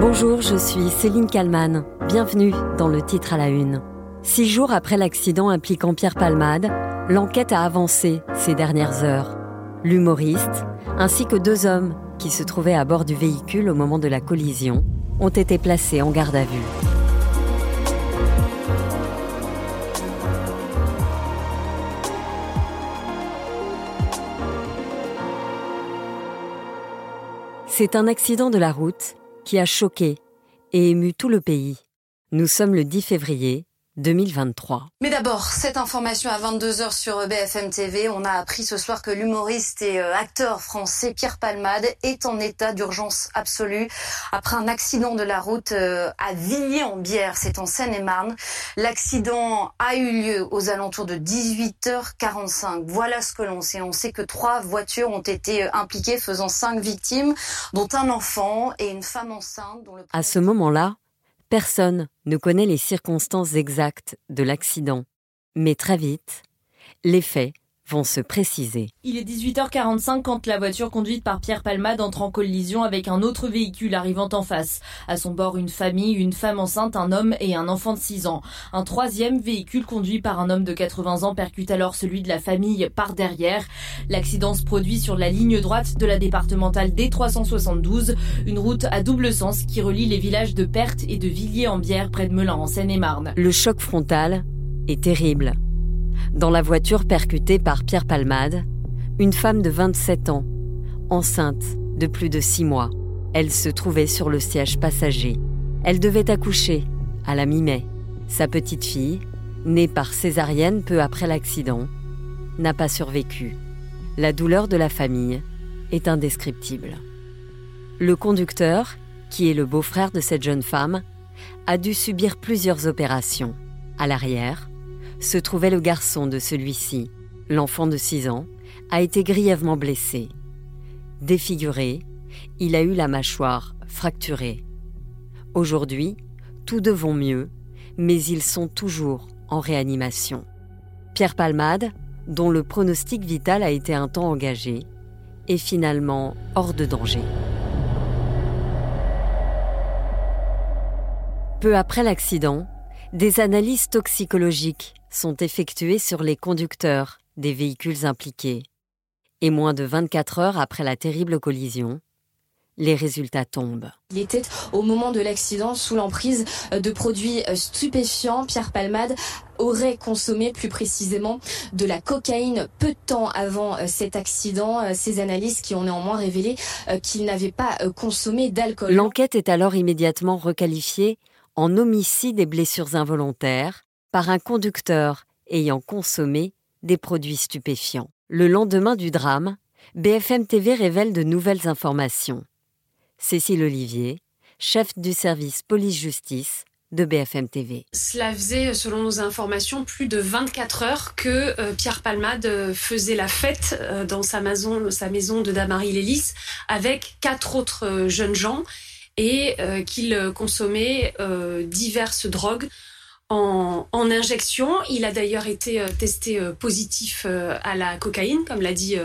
Bonjour, je suis Céline Kalman. Bienvenue dans le titre à la une. Six jours après l'accident impliquant Pierre Palmade, l'enquête a avancé ces dernières heures. L'humoriste, ainsi que deux hommes qui se trouvaient à bord du véhicule au moment de la collision, ont été placés en garde à vue. C'est un accident de la route qui a choqué et ému tout le pays. Nous sommes le 10 février 2023. Mais d'abord, cette information à 22h sur BFM TV. On a appris ce soir que l'humoriste et euh, acteur français Pierre Palmade est en état d'urgence absolue après un accident de la route euh, à Villiers-en-Bière, c'est en Seine-et-Marne. L'accident a eu lieu aux alentours de 18h45. Voilà ce que l'on sait. On sait que trois voitures ont été euh, impliquées, faisant cinq victimes, dont un enfant et une femme enceinte. Dont le... À ce moment-là, Personne ne connaît les circonstances exactes de l'accident, mais très vite, les faits vont se préciser. Il est 18h45 quand la voiture conduite par Pierre Palmade entre en collision avec un autre véhicule arrivant en face. À son bord, une famille, une femme enceinte, un homme et un enfant de 6 ans. Un troisième véhicule conduit par un homme de 80 ans percute alors celui de la famille par derrière. L'accident se produit sur la ligne droite de la départementale D372, une route à double sens qui relie les villages de Perthes et de Villiers-en-Bière près de Melun en Seine-et-Marne. Le choc frontal est terrible. Dans la voiture percutée par Pierre Palmade, une femme de 27 ans, enceinte de plus de 6 mois. Elle se trouvait sur le siège passager. Elle devait accoucher à la mi-mai. Sa petite fille, née par césarienne peu après l'accident, n'a pas survécu. La douleur de la famille est indescriptible. Le conducteur, qui est le beau-frère de cette jeune femme, a dû subir plusieurs opérations. À l'arrière, se trouvait le garçon de celui-ci. L'enfant de 6 ans a été grièvement blessé. Défiguré, il a eu la mâchoire fracturée. Aujourd'hui, tous deux vont mieux, mais ils sont toujours en réanimation. Pierre Palmade, dont le pronostic vital a été un temps engagé, est finalement hors de danger. Peu après l'accident, des analyses toxicologiques sont effectuées sur les conducteurs des véhicules impliqués. Et moins de 24 heures après la terrible collision, les résultats tombent. Il était au moment de l'accident sous l'emprise de produits stupéfiants. Pierre Palmade aurait consommé plus précisément de la cocaïne peu de temps avant cet accident. Ces analyses qui ont néanmoins révélé qu'il n'avait pas consommé d'alcool. L'enquête est alors immédiatement requalifiée en homicide et blessures involontaires par un conducteur ayant consommé des produits stupéfiants. Le lendemain du drame, BFM TV révèle de nouvelles informations. Cécile Olivier, chef du service police-justice de BFM TV. Cela faisait, selon nos informations, plus de 24 heures que euh, Pierre Palmade euh, faisait la fête euh, dans sa maison, sa maison de Damary-Lélis avec quatre autres jeunes gens et euh, qu'il consommait euh, diverses drogues en, en, injection. Il a d'ailleurs été euh, testé positif à la cocaïne, comme l'a dit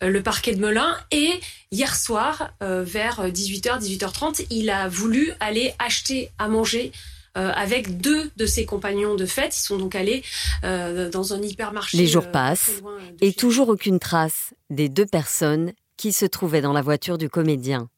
le parquet de Melun. Et hier soir, vers 18h, 18h30, il a voulu aller acheter à manger avec deux de ses compagnons de fête. Ils sont donc allés dans un hypermarché. Les jours passent et toujours aucune trace des deux personnes qui se trouvaient dans la voiture du comédien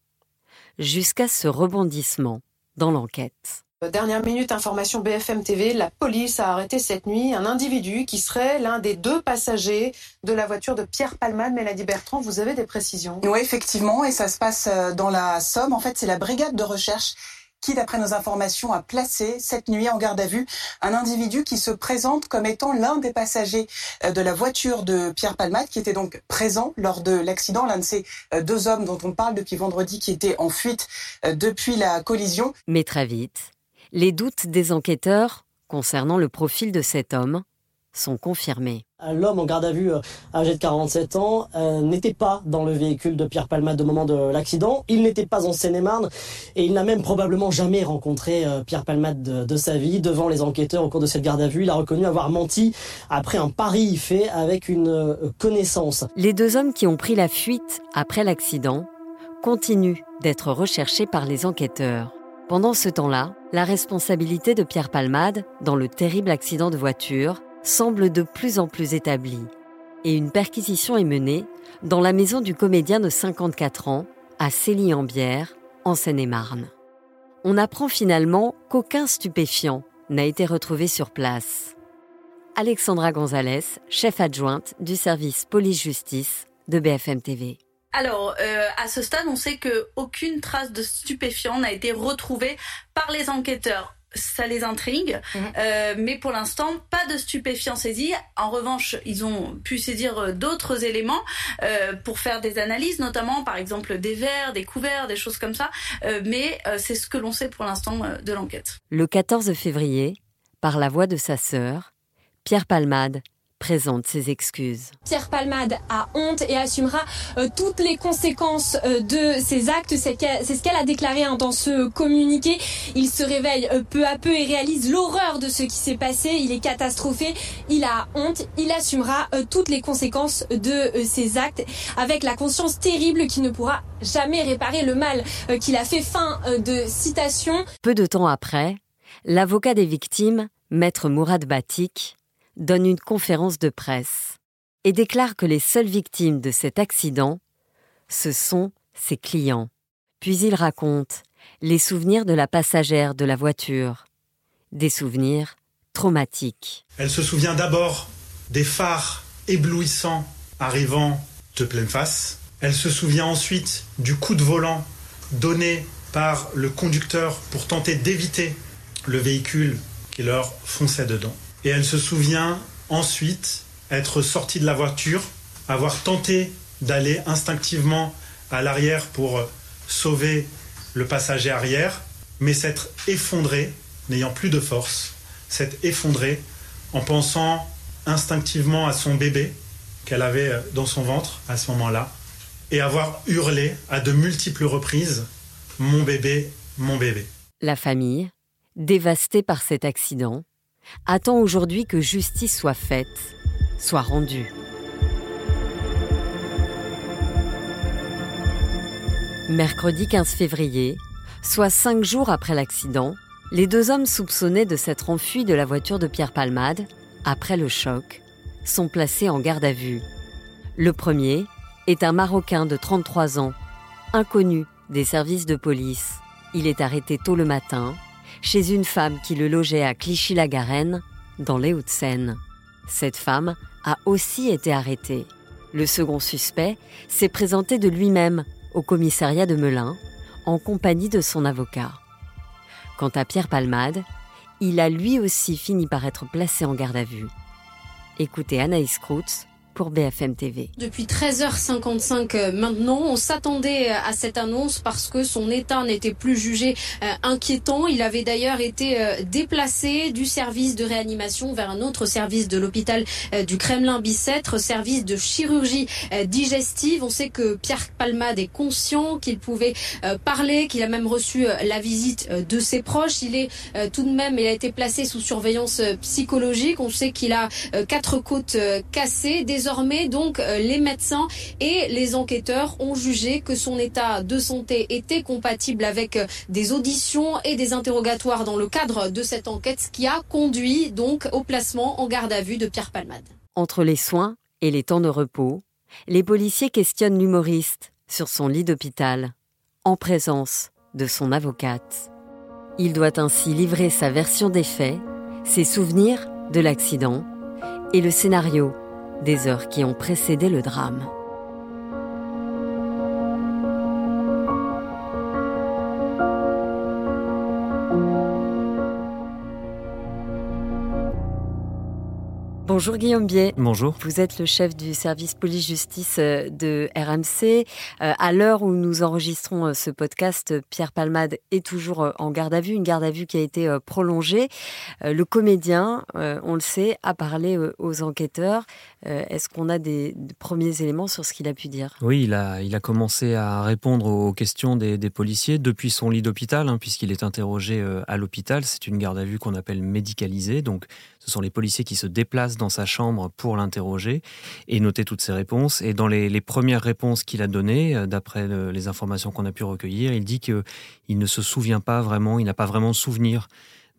jusqu'à ce rebondissement dans l'enquête. Dernière minute, information BFM TV, la police a arrêté cette nuit un individu qui serait l'un des deux passagers de la voiture de Pierre Palman. Mélanie Bertrand, vous avez des précisions? Oui, effectivement, et ça se passe euh, dans la Somme. En fait, c'est la brigade de recherche qui, d'après nos informations, a placé cette nuit en garde à vue un individu qui se présente comme étant l'un des passagers euh, de la voiture de Pierre Palmade, qui était donc présent lors de l'accident, l'un de ces euh, deux hommes dont on parle depuis vendredi, qui était en fuite euh, depuis la collision. Mais très vite, les doutes des enquêteurs concernant le profil de cet homme sont confirmés. L'homme en garde à vue, euh, âgé de 47 ans, euh, n'était pas dans le véhicule de Pierre Palmade au moment de l'accident. Il n'était pas en Seine-et-Marne et il n'a même probablement jamais rencontré euh, Pierre Palmade de, sa vie. Devant les enquêteurs au cours de cette garde à vue, il a reconnu avoir menti après un pari fait avec une connaissance. Les deux hommes qui ont pris la fuite après l'accident continuent d'être recherchés par les enquêteurs. Pendant ce temps-là, la responsabilité de Pierre Palmade dans le terrible accident de voiture semble de plus en plus établie. Et une perquisition est menée dans la maison du comédien de 54 ans, à Célie-en-Bière, en Seine-et-Marne. On apprend finalement qu'aucun stupéfiant n'a été retrouvé sur place. Alexandra Gonzalez, chef adjointe du service police-justice de BFM TV. Alors, euh, à ce stade, on sait qu'aucune trace de stupéfiant n'a été retrouvée par les enquêteurs ça les intrigue, mhm. euh, mais pour l'instant, pas de stupéfiants saisis. En revanche, ils ont pu saisir euh, d'autres éléments euh, pour faire des analyses, notamment par exemple des verres, des couverts, des choses comme ça. mais c'est ce que l'on sait pour l'instant de l'enquête. Le 14 février, par la voix de sa sœur, Pierre Palmade présente ses excuses. Pierre Palmade a honte et assumera euh, toutes les conséquences euh, de ses actes. C'est ce qu'elle a déclaré hein, dans ce communiqué. Il se réveille euh, peu à peu et réalise l'horreur de ce qui s'est passé. Il est catastrophé. Il a honte. Il assumera toutes les conséquences de ses actes avec la conscience terrible qui ne pourra jamais réparer le mal qu'il a fait. Fin de citation. Peu de temps après, l'avocat des victimes, maître Mourad Batik, donne une conférence de presse et déclare que les seules victimes de cet accident, ce sont ses clients. Puis il raconte les souvenirs de la passagère de la voiture, des souvenirs traumatiques. Elle se souvient d'abord des phares éblouissants arrivant de pleine face. Elle se souvient ensuite du coup de volant donné par le conducteur pour tenter d'éviter le véhicule qui leur fonçait dedans. Et elle se souvient ensuite être sortie de la voiture, avoir tenté d'aller instinctivement à l'arrière pour sauver le passager arrière, mais s'être effondrée, n'ayant plus de force, s'être effondrée en pensant instinctivement à son bébé qu'elle avait dans son ventre à ce moment-là, et avoir hurlé à de multiples reprises Mon bébé, mon bébé. La famille, dévastée par cet accident, attend aujourd'hui que justice soit faite, soit rendue. Mercredi 15 février, soit cinq jours après l'accident, les deux hommes soupçonnés de s'être enfuis de la voiture de Pierre Palmade, après le choc, sont placés en garde à vue. Le premier est un Marocain de 33 ans, inconnu des services de police. Il est arrêté tôt le matin chez une femme qui le logeait à Clichy-la-Garenne, dans les Hauts-de-Seine. Cette femme a aussi été arrêtée. Le second suspect s'est présenté de lui-même au commissariat de Melun, en compagnie de son avocat. Quant à Pierre Palmade, il a lui aussi fini par être placé en garde à vue. Écoutez Anaïs Kroutz Depuis 13h55 euh, maintenant, on s'attendait à cette annonce parce que son état n'était plus jugé euh, inquiétant. Il avait d'ailleurs été euh, déplacé du service de réanimation vers un autre service de l'hôpital du Kremlin-Bicêtre, service de chirurgie digestive. On sait que Pierre Palmade est conscient qu'il pouvait parler, qu'il a même reçu la visite de ses proches. Il est tout de même, il a été placé sous surveillance psychologique. On sait qu'il a quatre côtes cassées, Désormais, donc, euh, les médecins et les enquêteurs ont jugé que son état de santé était compatible avec euh, des auditions et des interrogatoires dans le cadre de cette enquête, ce qui a conduit donc au placement en garde à vue de Pierre Palmade. Entre les soins et les temps de repos, les policiers questionnent l'humoriste sur son lit d'hôpital, en présence de son avocate. Il doit ainsi livrer sa version des faits, ses souvenirs de l'accident et le scénario des heures qui ont précédé le drame. Bonjour Guillaume Biet. Bonjour. Vous êtes le chef du service police-justice euh, de RMC. Euh, à l'heure où nous enregistrons euh, ce podcast, Pierre Palmade est toujours en garde à vue, une garde à vue qui a été prolongée. Le comédien, on le sait, a parlé aux enquêteurs. Est-ce qu'on a des premiers éléments sur ce qu'il a pu dire? Oui, il a, il a commencé à répondre aux questions des, policiers depuis son lit d'hôpital, hein, puisqu'il est interrogé à l'hôpital. C'est une garde à vue qu'on appelle médicalisée. Donc, ce sont les policiers qui se déplacent dans sa chambre pour l'interroger et noter toutes ses réponses. Et dans les, premières réponses qu'il a données, d'après les informations qu'on a pu recueillir, il dit qu'il ne se souvient pas vraiment, il n'a pas vraiment de souvenir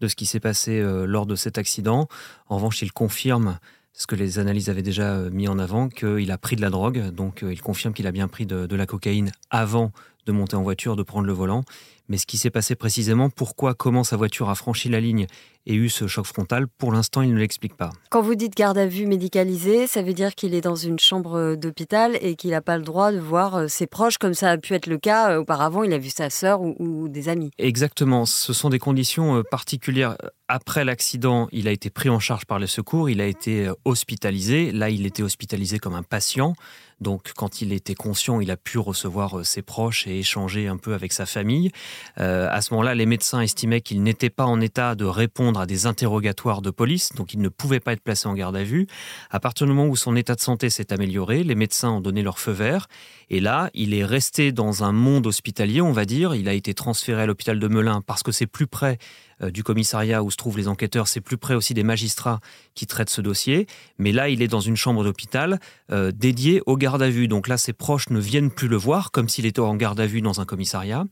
de ce qui s'est passé lors de cet accident. En revanche, il confirme ce que les analyses avaient déjà mis en avant, qu'il a pris de la drogue. Donc, il confirme qu'il a bien pris de la cocaïne avant de monter en voiture, de prendre le volant. Mais ce qui s'est passé précisément, pourquoi, comment sa voiture a franchi la ligne et eu ce choc frontal, pour l'instant, il ne l'explique pas. Quand vous dites garde à vue médicalisée, ça veut dire qu'il est dans une chambre d'hôpital et qu'il n'a pas le droit de voir euh, ses proches, comme ça a pu être le cas euh, auparavant, il a vu sa sœur ou, des amis. Exactement, ce sont des conditions euh, particulières. Après l'accident, il a été pris en charge par les secours, il a été hospitalisé. Là, il était hospitalisé comme un patient. Donc, quand il était conscient, il a pu recevoir ses proches et échanger un peu avec sa famille. À ce moment-là, les médecins estimaient qu'il n'était pas en état de répondre à des interrogatoires de police, donc il ne pouvait pas être placé en garde à vue. À partir du moment où son état de santé s'est amélioré, les médecins ont donné leur feu vert, et là, il est resté dans un monde hospitalier, on va dire. Il a été transféré à l'hôpital de Melun parce que c'est plus près euh, du commissariat où se trouvent les enquêteurs, c'est plus près aussi des magistrats qui traitent ce dossier. Mais là, il est dans une chambre d'hôpital euh, dédiée au garde à vue. Donc là, ses proches ne viennent plus le voir comme s'il était en garde à vue dans un commissariat.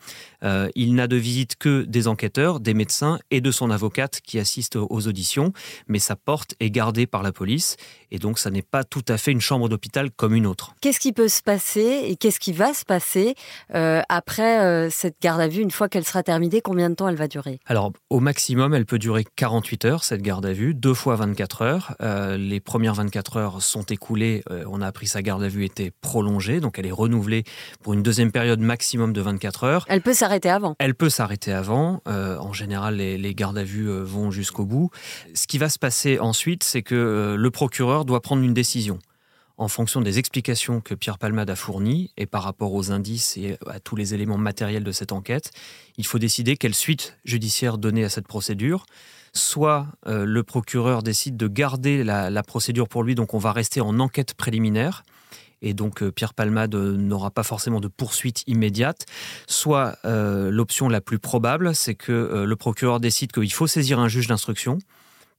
Euh, il n'a de visite que des enquêteurs, des médecins et de son avocate qui assiste aux auditions. Mais sa porte est gardée par la police et donc ça n'est pas tout à fait une chambre d'hôpital comme une autre. Qu'est-ce qui peut se passer et qu'est-ce qui va se passer après cette garde à vue une fois qu'elle sera terminée Combien de temps elle va durer? Alors, au maximum, elle peut durer 48 heures, cette garde à vue, deux fois 24 heures. Euh, les premières 24 heures sont écoulées. Euh, on a appris que sa garde à vue était prolongée, donc elle est renouvelée pour une deuxième période maximum de 24 heures. Elle peut s'arrêter avant Elle peut s'arrêter avant. Euh, en général, les, les gardes à vue vont jusqu'au bout. Ce qui va se passer ensuite, c'est que le procureur doit prendre une décision en fonction des explications que Pierre Palmade a fournies et par rapport aux indices et à tous les éléments matériels de cette enquête, il faut décider quelle suite judiciaire donner à cette procédure. Soit euh, le procureur décide de garder la, procédure pour lui, donc on va rester en enquête préliminaire, et donc euh, Pierre Palmade euh, n'aura pas forcément de poursuite immédiate. Soit l'option la plus probable, c'est que le procureur décide qu'il faut saisir un juge d'instruction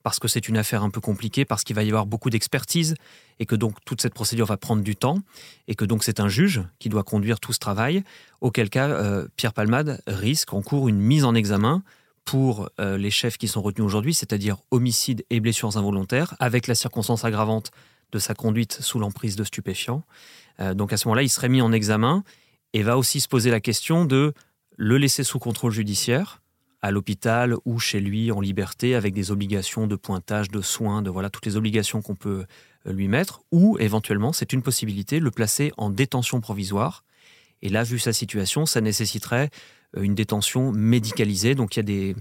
parce que c'est une affaire un peu compliquée, parce qu'il va y avoir beaucoup d'expertise et que donc toute cette procédure va prendre du temps et que donc c'est un juge qui doit conduire tout ce travail, auquel cas euh, Pierre Palmade risque en cours une mise en examen pour euh, les chefs qui sont retenus aujourd'hui, c'est-à-dire homicide et blessures involontaires, avec la circonstance aggravante de sa conduite sous l'emprise de stupéfiants. Euh, donc à ce moment-là, il serait mis en examen et va aussi se poser la question de le laisser sous contrôle judiciaire, à l'hôpital ou chez lui en liberté avec des obligations de pointage, de soins, de voilà toutes les obligations qu'on peut euh, lui mettre, ou éventuellement, c'est une possibilité, le placer en détention provisoire. Et là, vu sa situation, ça nécessiterait euh, une détention médicalisée. Donc il y a des,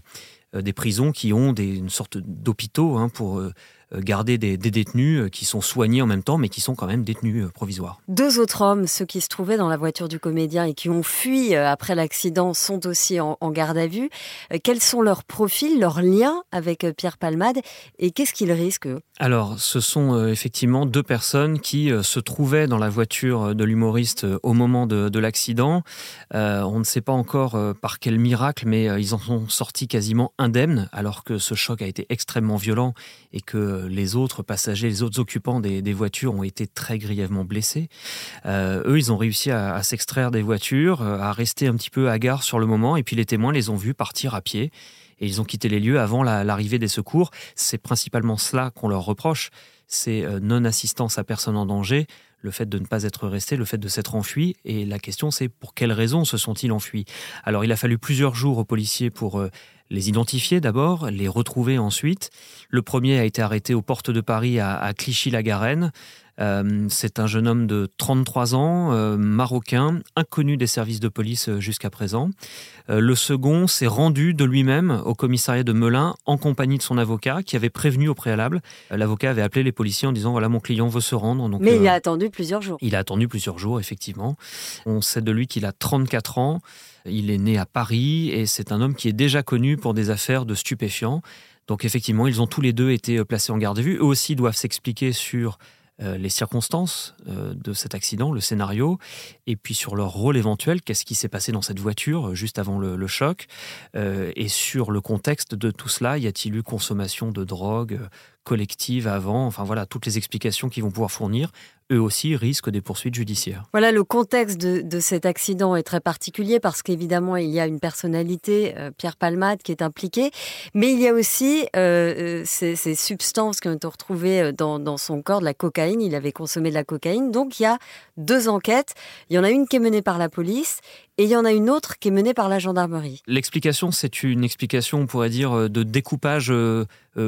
euh, des prisons qui ont des, une sorte d'hôpitaux hein, pour garder des, détenus euh, qui sont soignés en même temps, mais qui sont quand même détenus euh, provisoires. Deux autres hommes, ceux qui se trouvaient dans la voiture du comédien et qui ont fui après l'accident, sont aussi en, garde à vue. Quels sont leurs profils, leurs liens avec Pierre Palmade et qu'est-ce qu'ils risquent Alors, ce sont effectivement deux personnes qui se trouvaient dans la voiture de l'humoriste au moment de, l'accident. on ne sait pas encore par quel miracle, mais ils en sont sortis quasiment indemnes, alors que ce choc a été extrêmement violent et que les autres passagers, les autres occupants des, voitures ont été très grièvement blessés. Euh, eux, ils ont réussi à, s'extraire des voitures, euh, à rester un petit peu gare sur le moment, et puis les témoins les ont vus partir à pied. Et ils ont quitté les lieux avant l'arrivée des secours. C'est principalement cela qu'on leur reproche, c'est euh, non-assistance à personne en danger, le fait de ne pas être resté, le fait de s'être enfui. Et la question, c'est pour quelles raisons se sont-ils enfuis? Alors, il a fallu plusieurs jours aux policiers pour les identifier d'abord, les retrouver ensuite. Le premier a été arrêté aux portes de Paris à, Clichy-la-Garenne. Euh, c'est un jeune homme de 33 ans, euh, marocain, inconnu des services de police euh, jusqu'à présent. le second s'est rendu de lui-même au commissariat de Melun en compagnie de son avocat qui avait prévenu au préalable. L'avocat avait appelé les policiers en disant voilà mon client veut se rendre. Mais il a attendu plusieurs jours. Il a attendu plusieurs jours effectivement. On sait de lui qu'il a 34 ans. Il est né à Paris et c'est un homme qui est déjà connu pour des affaires de stupéfiants. Donc effectivement, ils ont tous les deux été placés en garde à vue. Eux aussi doivent s'expliquer sur les circonstances euh, de cet accident, le scénario, et puis sur leur rôle éventuel, qu'est-ce qui s'est passé dans cette voiture euh, juste avant le, choc, et sur le contexte de tout cela, y a-t-il eu consommation de drogue collective avant. Enfin voilà, toutes les explications qu'ils vont pouvoir fournir, eux aussi risquent des poursuites judiciaires. Voilà, le contexte de, cet accident est très particulier parce qu'évidemment, il y a une personnalité, euh, Pierre Palmade, qui est impliqué, mais il y a aussi euh, euh, ces, substances qui ont été retrouvées dans, dans, son corps, de la cocaïne. Il avait consommé de la cocaïne. Donc, il y a deux enquêtes. Il y en a une qui est menée par la police et il y en a une autre qui est menée par la gendarmerie. L'explication, c'est une explication, on pourrait dire, de découpage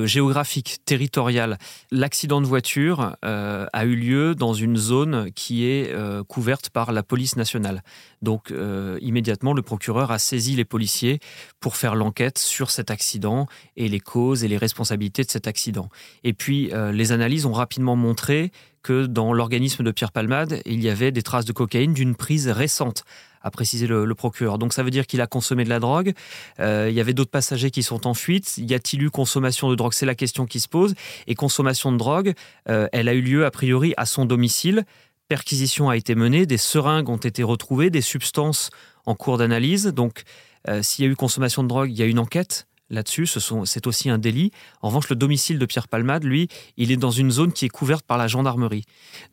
géographique, territorial. L'accident de voiture a eu lieu dans une zone qui est euh, couverte par la police nationale. Donc euh, immédiatement, le procureur a saisi les policiers pour faire l'enquête sur cet accident et les causes et les responsabilités de cet accident. Et puis euh, les analyses ont rapidement montré que dans l'organisme de Pierre Palmade, il y avait des traces de cocaïne d'une prise récente a précisé le, procureur. Donc ça veut dire qu'il a consommé de la drogue. Euh, il y avait d'autres passagers qui sont en fuite. Y a-t-il eu consommation de drogue? C'est la question qui se pose. Et consommation de drogue, euh, elle a eu lieu a priori à son domicile. Perquisition a été menée, des seringues ont été retrouvées, des substances en cours d'analyse. Donc euh, s'il y a eu consommation de drogue, il y a une enquête là-dessus. C'est aussi un délit. En revanche, le domicile de Pierre Palmade, lui, il est dans une zone qui est couverte par la gendarmerie.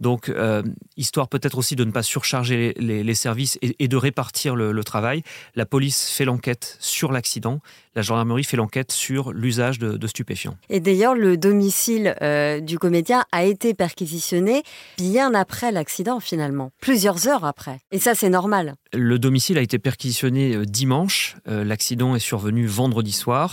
Donc, euh, histoire peut-être aussi de ne pas surcharger les, services et, de répartir le, travail, la police fait l'enquête sur l'accident. La gendarmerie fait l'enquête sur l'usage de, stupéfiants. Et d'ailleurs, le domicile euh, du comédien a été perquisitionné bien après l'accident, finalement, plusieurs heures après. Et ça, c'est normal. Le domicile a été perquisitionné euh, dimanche. L'accident est survenu vendredi soir.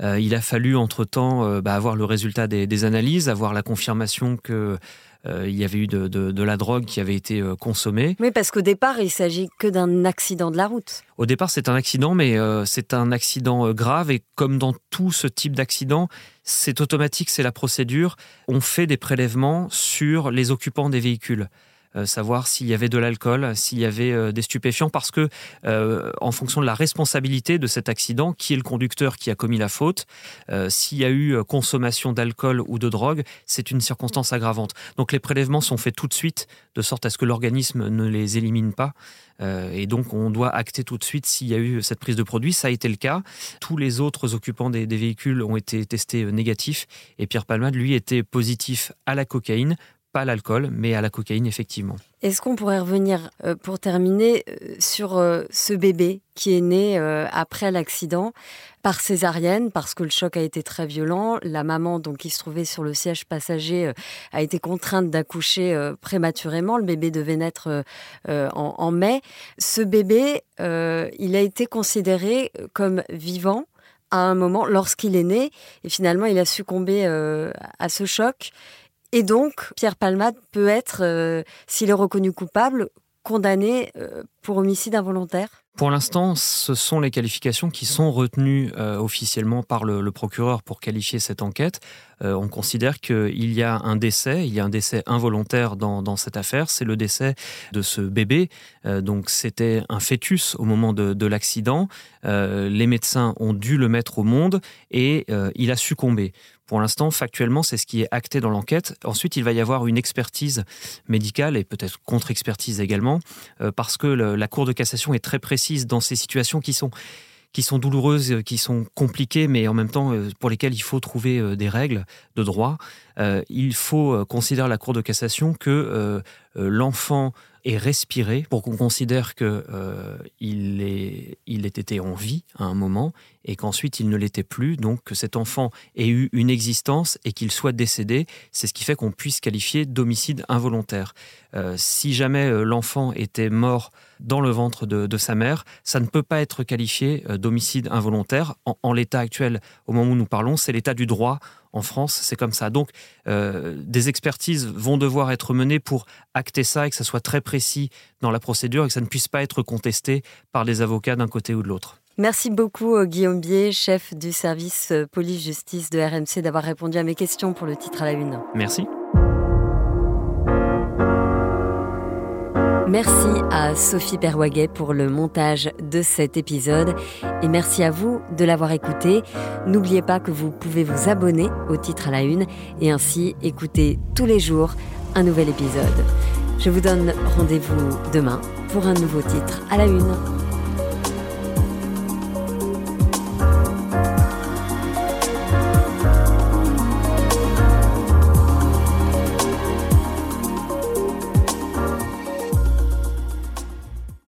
Euh, il a fallu entre-temps euh, bah, avoir le résultat des, analyses, avoir la confirmation que euh, il y avait eu de, la drogue qui avait été consommée. Oui, parce qu'au départ, il s'agit que d'un accident de la route. Au départ, c'est un accident, mais c'est un accident grave. Et comme dans tout ce type d'accident, c'est automatique, c'est la procédure. On fait des prélèvements sur les occupants des véhicules. Euh, savoir s'il y avait de l'alcool, s'il y avait euh, des stupéfiants, parce que euh, en fonction de la responsabilité de cet accident, qui est le conducteur qui a commis la faute, s'il y a eu consommation d'alcool ou de drogue, c'est une circonstance aggravante. Donc les prélèvements sont faits tout de suite, de sorte à ce que l'organisme ne les élimine pas. et donc, on doit acter tout de suite s'il y a eu cette prise de produit. Ça a été le cas. Tous les autres occupants des, véhicules ont été testés négatifs. Et Pierre Palmade, lui, était positif à la cocaïne, pas à l'alcool, mais à la cocaïne, effectivement. Est-ce qu'on pourrait revenir, euh, pour terminer, euh, sur euh, ce bébé qui est né après l'accident par césarienne, parce que le choc a été très violent. La maman, donc, qui se trouvait sur le siège passager, a été contrainte d'accoucher prématurément. Le bébé devait naître en, en, mai. Ce bébé, il a été considéré comme vivant à un moment lorsqu'il est né, et finalement, il a succombé à ce choc. Et donc, Pierre Palmade peut être, euh, s'il est reconnu coupable, condamné euh, pour homicide involontaire? Pour l'instant, ce sont les qualifications qui sont retenues euh, officiellement par le, procureur pour qualifier cette enquête. On considère qu'il y a un décès, il y a un décès involontaire dans, cette affaire, c'est le décès de ce bébé. donc c'était un fœtus au moment de l'accident. les médecins ont dû le mettre au monde et il a succombé. Pour l'instant, factuellement, c'est ce qui est acté dans l'enquête. Ensuite, il va y avoir une expertise médicale et peut-être contre-expertise également, euh, parce que la Cour de cassation est très précise dans ces situations qui sont qui sont douloureuses, qui sont compliquées, mais en même temps euh, pour lesquelles il faut trouver euh, des règles de droit. il faut considérer la Cour de cassation que l'enfant est respiré pour qu'on considère que euh, il, il été en vie à un moment et qu'ensuite il ne l'était plus, donc que cet enfant ait eu une existence et qu'il soit décédé, c'est ce qui fait qu'on puisse qualifier d'homicide involontaire. Euh, si jamais euh, l'enfant était mort dans le ventre de, sa mère, ça ne peut pas être qualifié d'homicide involontaire. En, l'état actuel, au moment où nous parlons, c'est l'état du droit en France, c'est comme ça. Donc, des expertises vont devoir être menées pour acter ça et que ça soit très précis dans la procédure et que ça ne puisse pas être contesté par les avocats d'un côté ou de l'autre. Merci beaucoup euh, Guillaume Bier, chef du service euh, police-justice de RMC, d'avoir répondu à mes questions pour le titre à la une. Merci. Merci à Sophie Perwaguet pour le montage de cet épisode et merci à vous de l'avoir écouté. N'oubliez pas que vous pouvez vous abonner au titre à la une et ainsi écouter tous les jours un nouvel épisode. Je vous donne rendez-vous demain pour un nouveau titre à la une.